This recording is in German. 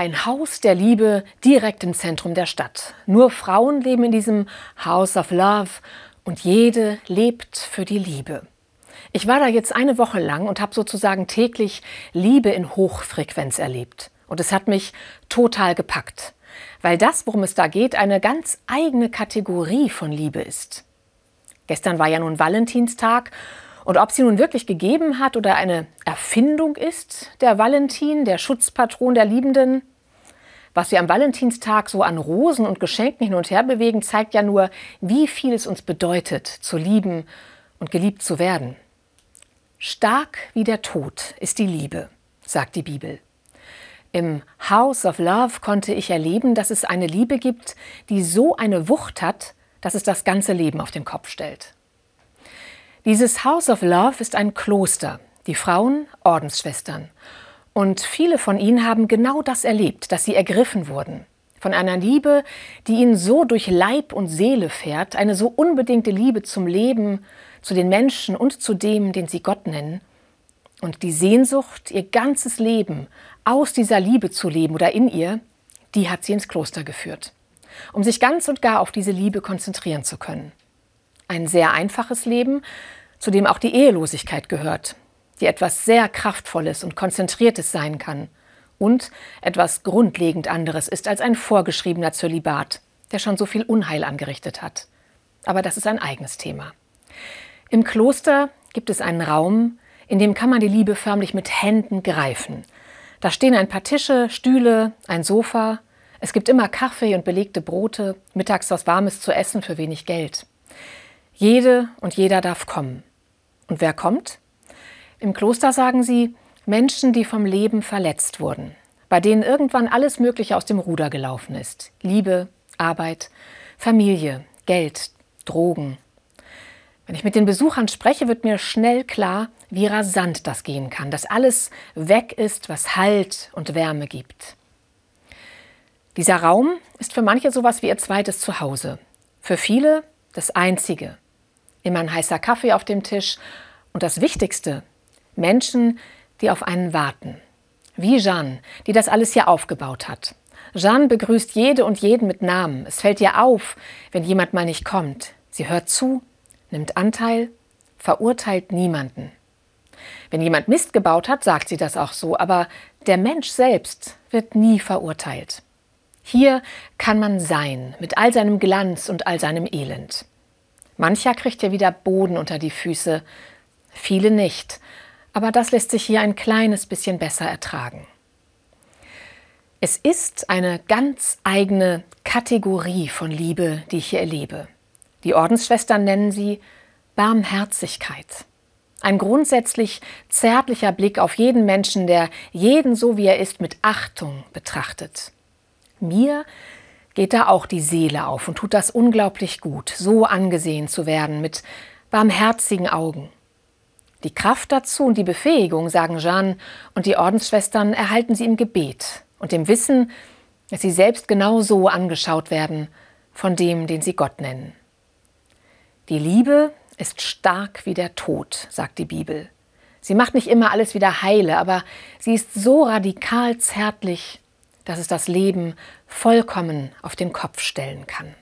Ein Haus der Liebe direkt im Zentrum der Stadt. Nur Frauen leben in diesem House of Love und jede lebt für die Liebe. Ich war da jetzt eine Woche lang und habe sozusagen täglich Liebe in Hochfrequenz erlebt. Und es hat mich total gepackt, weil das, worum es da geht, eine ganz eigene Kategorie von Liebe ist. Gestern war ja nun Valentinstag und ob sie nun wirklich gegeben hat oder eine Erfindung ist, der Valentin, der Schutzpatron der Liebenden, was wir am Valentinstag so an Rosen und Geschenken hin und her bewegen, zeigt ja nur, wie viel es uns bedeutet, zu lieben und geliebt zu werden. Stark wie der Tod ist die Liebe, sagt die Bibel. Im House of Love konnte ich erleben, dass es eine Liebe gibt, die so eine Wucht hat, dass es das ganze Leben auf den Kopf stellt. Dieses House of Love ist ein Kloster, die Frauen Ordensschwestern. Und viele von ihnen haben genau das erlebt, dass sie ergriffen wurden. Von einer Liebe, die ihnen so durch Leib und Seele fährt, eine so unbedingte Liebe zum Leben, zu den Menschen und zu dem, den sie Gott nennen. Und die Sehnsucht, ihr ganzes Leben aus dieser Liebe zu leben oder in ihr, die hat sie ins Kloster geführt, um sich ganz und gar auf diese Liebe konzentrieren zu können. Ein sehr einfaches Leben, zu dem auch die Ehelosigkeit gehört, die etwas sehr Kraftvolles und Konzentriertes sein kann und etwas grundlegend anderes ist als ein vorgeschriebener Zölibat, der schon so viel Unheil angerichtet hat. Aber das ist ein eigenes Thema. Im Kloster gibt es einen Raum, in dem kann man die Liebe förmlich mit Händen greifen. Da stehen ein paar Tische, Stühle, ein Sofa. Es gibt immer Kaffee und belegte Brote, mittags was Warmes zu essen für wenig Geld. Jede und jeder darf kommen. Und wer kommt? Im Kloster sagen sie Menschen, die vom Leben verletzt wurden, bei denen irgendwann alles Mögliche aus dem Ruder gelaufen ist. Liebe, Arbeit, Familie, Geld, Drogen. Wenn ich mit den Besuchern spreche, wird mir schnell klar, wie rasant das gehen kann, dass alles weg ist, was Halt und Wärme gibt. Dieser Raum ist für manche sowas wie ihr zweites Zuhause. Für viele das einzige. Immer ein heißer Kaffee auf dem Tisch und das Wichtigste, Menschen, die auf einen warten. Wie Jeanne, die das alles hier aufgebaut hat. Jeanne begrüßt jede und jeden mit Namen. Es fällt ihr auf, wenn jemand mal nicht kommt. Sie hört zu, nimmt Anteil, verurteilt niemanden. Wenn jemand Mist gebaut hat, sagt sie das auch so, aber der Mensch selbst wird nie verurteilt. Hier kann man sein, mit all seinem Glanz und all seinem Elend. Mancher kriegt ja wieder Boden unter die Füße, viele nicht, aber das lässt sich hier ein kleines bisschen besser ertragen. Es ist eine ganz eigene Kategorie von Liebe, die ich hier erlebe. Die Ordensschwestern nennen sie Barmherzigkeit. Ein grundsätzlich zärtlicher Blick auf jeden Menschen, der jeden so wie er ist mit Achtung betrachtet. Mir geht da auch die Seele auf und tut das unglaublich gut, so angesehen zu werden mit barmherzigen Augen. Die Kraft dazu und die Befähigung, sagen Jeanne und die Ordensschwestern, erhalten sie im Gebet und im Wissen, dass sie selbst genau so angeschaut werden von dem, den sie Gott nennen. Die Liebe ist stark wie der Tod, sagt die Bibel. Sie macht nicht immer alles wieder heile, aber sie ist so radikal zärtlich, dass es das Leben vollkommen auf den Kopf stellen kann.